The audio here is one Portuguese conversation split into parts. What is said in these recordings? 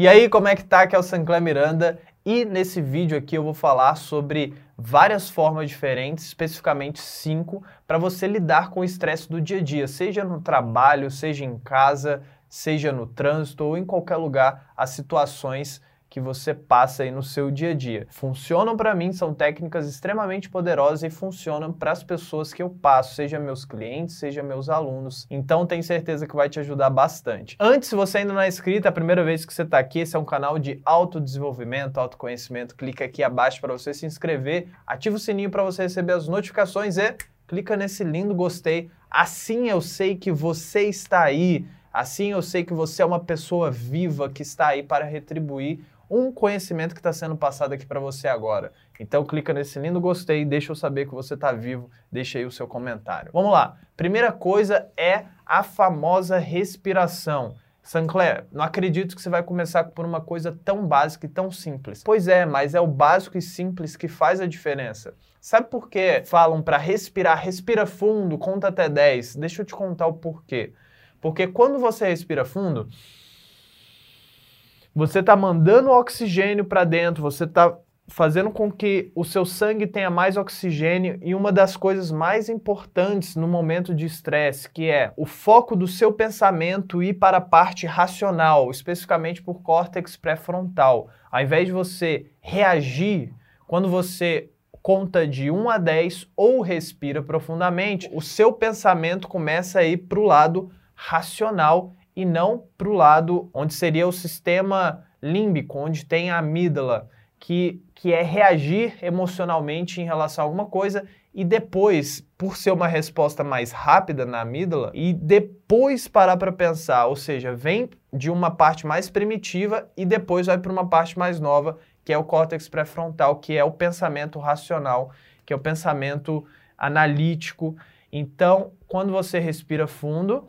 E aí, como é que tá? Aqui é o Sancler Miranda e nesse vídeo aqui eu vou falar sobre várias formas diferentes, especificamente cinco, para você lidar com o estresse do dia a dia, seja no trabalho, seja em casa, seja no trânsito ou em qualquer lugar, as situações que você passa aí no seu dia a dia. Funcionam para mim, são técnicas extremamente poderosas e funcionam para as pessoas que eu passo, seja meus clientes, seja meus alunos. Então tenho certeza que vai te ajudar bastante. Antes, se você ainda não é inscrito, é a primeira vez que você está aqui, esse é um canal de autodesenvolvimento, autoconhecimento. Clica aqui abaixo para você se inscrever, ativa o sininho para você receber as notificações e clica nesse lindo gostei. Assim eu sei que você está aí. Assim eu sei que você é uma pessoa viva que está aí para retribuir um conhecimento que está sendo passado aqui para você agora. Então clica nesse lindo gostei, deixa eu saber que você está vivo, deixa aí o seu comentário. Vamos lá. Primeira coisa é a famosa respiração. Sancler, não acredito que você vai começar por uma coisa tão básica e tão simples. Pois é, mas é o básico e simples que faz a diferença. Sabe por que falam para respirar? Respira fundo, conta até 10. Deixa eu te contar o porquê. Porque quando você respira fundo, você está mandando oxigênio para dentro, você está fazendo com que o seu sangue tenha mais oxigênio e uma das coisas mais importantes no momento de estresse, que é o foco do seu pensamento ir para a parte racional, especificamente por córtex pré-frontal. Ao invés de você reagir, quando você conta de 1 a 10 ou respira profundamente, o seu pensamento começa a ir para o lado racional e não para o lado onde seria o sistema límbico, onde tem a amígdala, que, que é reagir emocionalmente em relação a alguma coisa e depois, por ser uma resposta mais rápida na amígdala, e depois parar para pensar, ou seja, vem de uma parte mais primitiva e depois vai para uma parte mais nova, que é o córtex pré-frontal, que é o pensamento racional, que é o pensamento analítico. Então, quando você respira fundo,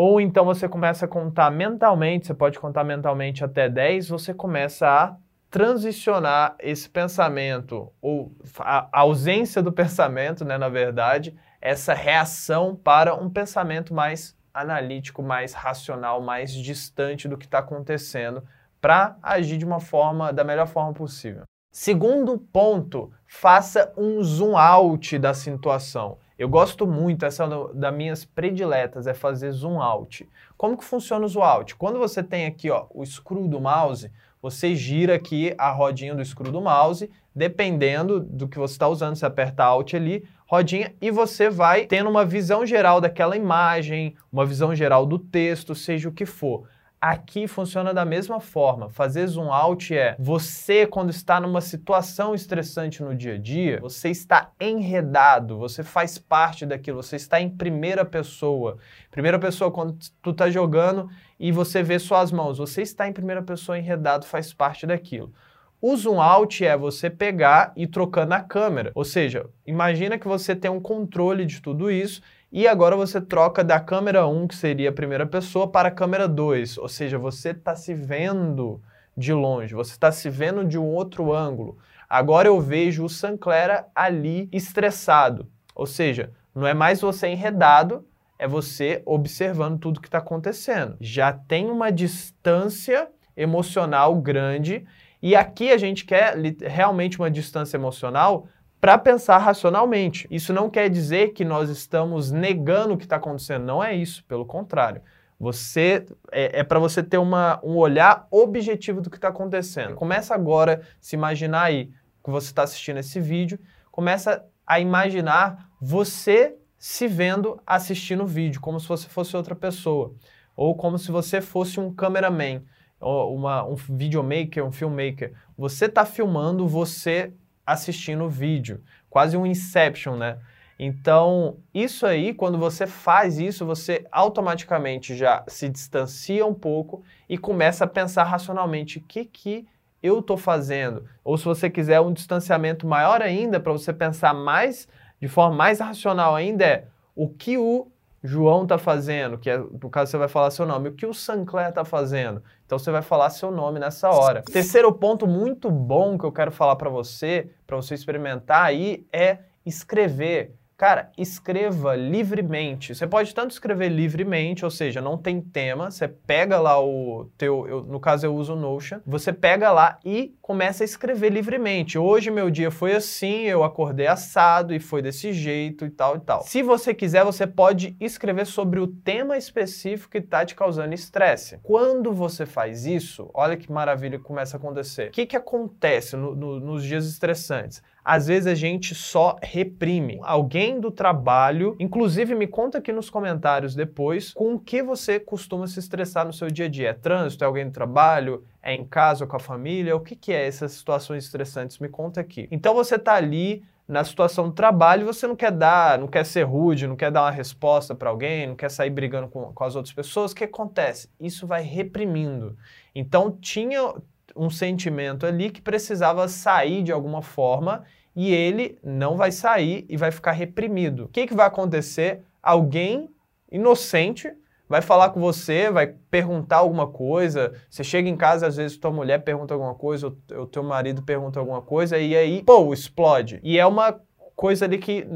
ou então você começa a contar mentalmente, você pode contar mentalmente até 10, você começa a transicionar esse pensamento, ou a ausência do pensamento, né, na verdade, essa reação para um pensamento mais analítico, mais racional, mais distante do que está acontecendo, para agir de uma forma, da melhor forma possível. Segundo ponto, faça um zoom out da situação. Eu gosto muito, essa é das minhas prediletas, é fazer zoom out. Como que funciona o zoom out? Quando você tem aqui ó, o screw do mouse, você gira aqui a rodinha do screw do mouse, dependendo do que você está usando, você aperta Alt ali, rodinha, e você vai tendo uma visão geral daquela imagem, uma visão geral do texto, seja o que for. Aqui funciona da mesma forma. Fazer zoom out é você, quando está numa situação estressante no dia a dia, você está enredado, você faz parte daquilo, você está em primeira pessoa. Primeira pessoa, quando tu está jogando e você vê suas mãos, você está em primeira pessoa enredado, faz parte daquilo. O zoom out é você pegar e trocando a câmera. Ou seja, imagina que você tem um controle de tudo isso e agora você troca da câmera 1, que seria a primeira pessoa, para a câmera 2. Ou seja, você está se vendo de longe, você está se vendo de um outro ângulo. Agora eu vejo o Sanclera ali estressado. Ou seja, não é mais você enredado, é você observando tudo que está acontecendo. Já tem uma distância emocional grande e aqui a gente quer realmente uma distância emocional para pensar racionalmente. Isso não quer dizer que nós estamos negando o que está acontecendo, não é isso, pelo contrário. Você é, é para você ter uma, um olhar objetivo do que está acontecendo. Começa agora a se imaginar aí que você está assistindo esse vídeo, começa a imaginar você se vendo assistindo o vídeo, como se você fosse outra pessoa, ou como se você fosse um cameraman, ou uma, um videomaker, um filmmaker. Você está filmando você assistindo o vídeo, quase um inception, né? Então, isso aí, quando você faz isso, você automaticamente já se distancia um pouco e começa a pensar racionalmente o que, que eu estou fazendo. Ou se você quiser um distanciamento maior ainda, para você pensar mais, de forma mais racional ainda, é o que o João está fazendo, que é, no caso você vai falar seu nome, o que o Sancler está fazendo. Então você vai falar seu nome nessa hora. Terceiro ponto muito bom que eu quero falar para você, para você experimentar aí, é escrever. Cara, escreva livremente. Você pode tanto escrever livremente, ou seja, não tem tema, você pega lá o teu, eu, no caso eu uso o Notion, você pega lá e começa a escrever livremente. Hoje meu dia foi assim, eu acordei assado e foi desse jeito e tal e tal. Se você quiser, você pode escrever sobre o tema específico que está te causando estresse. Quando você faz isso, olha que maravilha que começa a acontecer. O que, que acontece no, no, nos dias estressantes? Às vezes a gente só reprime. Alguém do trabalho, inclusive me conta aqui nos comentários depois, com o que você costuma se estressar no seu dia a dia. É trânsito? É alguém do trabalho? É em casa ou com a família? O que, que é essas situações estressantes? Me conta aqui. Então você está ali na situação do trabalho, você não quer dar, não quer ser rude, não quer dar uma resposta para alguém, não quer sair brigando com, com as outras pessoas, o que acontece? Isso vai reprimindo. Então tinha um sentimento ali que precisava sair de alguma forma e ele não vai sair e vai ficar reprimido. O que, que vai acontecer? Alguém inocente vai falar com você, vai perguntar alguma coisa. Você chega em casa, às vezes tua mulher pergunta alguma coisa, o teu marido pergunta alguma coisa, e aí, pô, explode. E é uma coisa ali que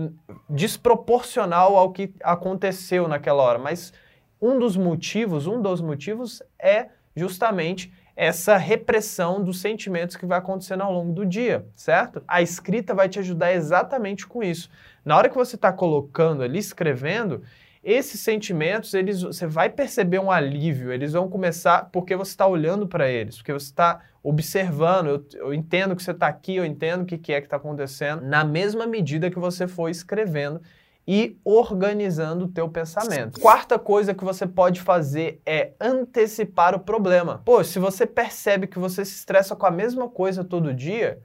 desproporcional ao que aconteceu naquela hora. Mas um dos motivos, um dos motivos é justamente essa repressão dos sentimentos que vai acontecendo ao longo do dia, certo? A escrita vai te ajudar exatamente com isso. Na hora que você está colocando ali, escrevendo, esses sentimentos, eles, você vai perceber um alívio, eles vão começar porque você está olhando para eles, porque você está observando, eu, eu, entendo que você está aqui, eu entendo o que, que é que está acontecendo, na mesma medida que você for escrevendo e organizando o teu pensamento. Quarta coisa que você pode fazer é antecipar o problema. Pô, se você percebe que você se estressa com a mesma coisa todo dia,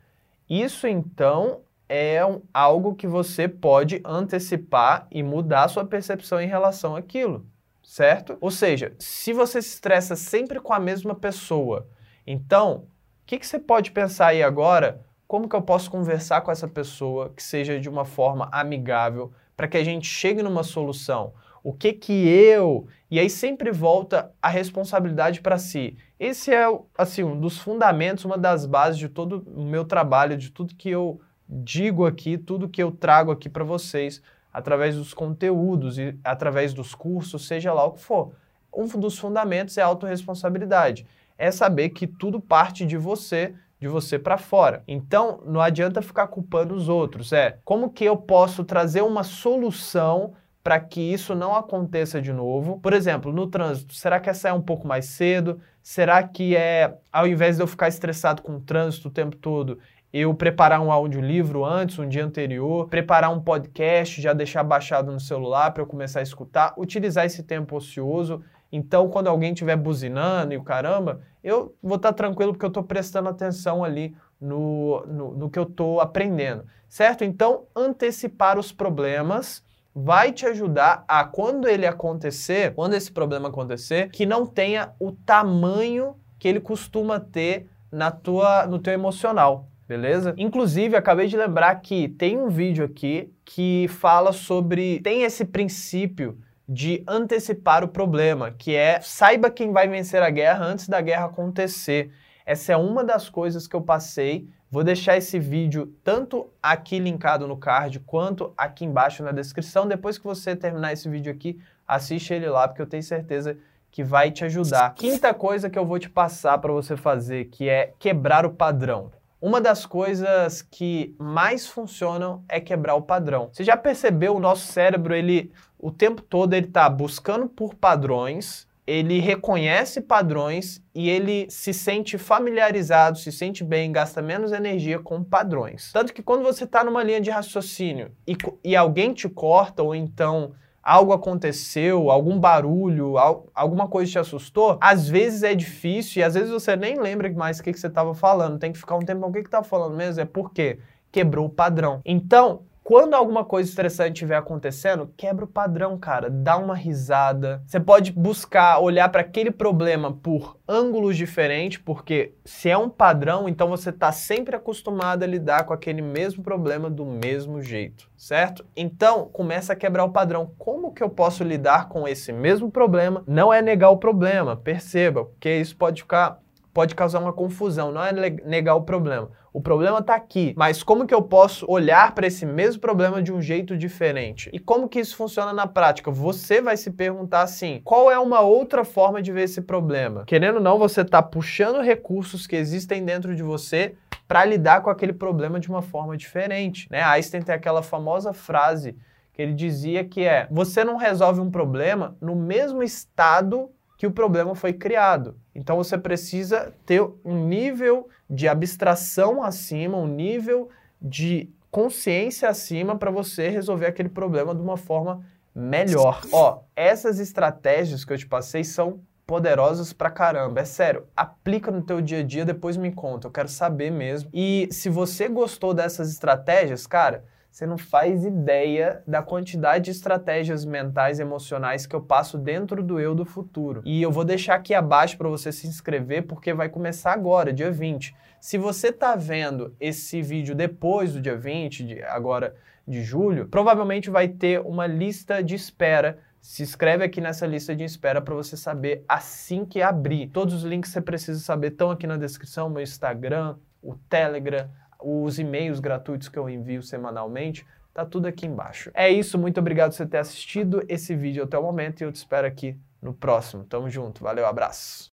isso então é um, algo que você pode antecipar e mudar a sua percepção em relação àquilo, certo? Ou seja, se você se estressa sempre com a mesma pessoa, então, o que, que você pode pensar aí agora? Como que eu posso conversar com essa pessoa que seja de uma forma amigável, para que a gente chegue numa solução. O que que eu. E aí sempre volta a responsabilidade para si. Esse é assim, um dos fundamentos, uma das bases de todo o meu trabalho, de tudo que eu digo aqui, tudo que eu trago aqui para vocês, através dos conteúdos e através dos cursos, seja lá o que for. Um dos fundamentos é a autorresponsabilidade. É saber que tudo parte de você de você para fora. Então, não adianta ficar culpando os outros. É como que eu posso trazer uma solução para que isso não aconteça de novo? Por exemplo, no trânsito, será que é sair um pouco mais cedo? Será que é, ao invés de eu ficar estressado com o trânsito o tempo todo, eu preparar um audiolivro antes, um dia anterior, preparar um podcast, já deixar baixado no celular para eu começar a escutar, utilizar esse tempo ocioso então, quando alguém estiver buzinando e o caramba, eu vou estar tá tranquilo porque eu estou prestando atenção ali no, no, no que eu estou aprendendo, certo? Então, antecipar os problemas vai te ajudar a, quando ele acontecer, quando esse problema acontecer, que não tenha o tamanho que ele costuma ter na tua, no teu emocional, beleza? Inclusive, acabei de lembrar que tem um vídeo aqui que fala sobre, tem esse princípio de antecipar o problema, que é saiba quem vai vencer a guerra antes da guerra acontecer. Essa é uma das coisas que eu passei. Vou deixar esse vídeo tanto aqui linkado no card quanto aqui embaixo na descrição. Depois que você terminar esse vídeo aqui, assiste ele lá, porque eu tenho certeza que vai te ajudar. Quinta coisa que eu vou te passar para você fazer, que é quebrar o padrão. Uma das coisas que mais funcionam é quebrar o padrão. Você já percebeu o nosso cérebro, ele o tempo todo ele está buscando por padrões, ele reconhece padrões e ele se sente familiarizado, se sente bem, gasta menos energia com padrões. Tanto que quando você está numa linha de raciocínio e, e alguém te corta ou então algo aconteceu, algum barulho, alguma coisa te assustou, às vezes é difícil e às vezes você nem lembra mais o que, que você estava falando. Tem que ficar um tempo, o que estava falando mesmo? É porque quebrou o padrão. Então, quando alguma coisa estressante estiver acontecendo, quebra o padrão, cara. Dá uma risada. Você pode buscar olhar para aquele problema por ângulos diferentes, porque se é um padrão, então você está sempre acostumado a lidar com aquele mesmo problema do mesmo jeito, certo? Então, começa a quebrar o padrão. Como que eu posso lidar com esse mesmo problema? Não é negar o problema, perceba, porque isso pode ficar pode causar uma confusão, não é negar o problema. O problema está aqui, mas como que eu posso olhar para esse mesmo problema de um jeito diferente? E como que isso funciona na prática? Você vai se perguntar assim: qual é uma outra forma de ver esse problema? Querendo ou não, você está puxando recursos que existem dentro de você para lidar com aquele problema de uma forma diferente. Né? Einstein tem aquela famosa frase que ele dizia que é: você não resolve um problema no mesmo estado que o problema foi criado. Então você precisa ter um nível de abstração acima, um nível de consciência acima para você resolver aquele problema de uma forma melhor. Ó, essas estratégias que eu te passei são poderosas pra caramba. É sério, aplica no teu dia a dia, depois me conta. Eu quero saber mesmo. E se você gostou dessas estratégias, cara, você não faz ideia da quantidade de estratégias mentais emocionais que eu passo dentro do eu do futuro. E eu vou deixar aqui abaixo para você se inscrever porque vai começar agora, dia 20. Se você está vendo esse vídeo depois do dia 20, de, agora de julho, provavelmente vai ter uma lista de espera se inscreve aqui nessa lista de espera para você saber assim que abrir. Todos os links que você precisa saber estão aqui na descrição, meu Instagram, o Telegram, os e-mails gratuitos que eu envio semanalmente, tá tudo aqui embaixo. É isso, muito obrigado por você ter assistido esse vídeo até o momento e eu te espero aqui no próximo. Tamo junto, valeu, abraço.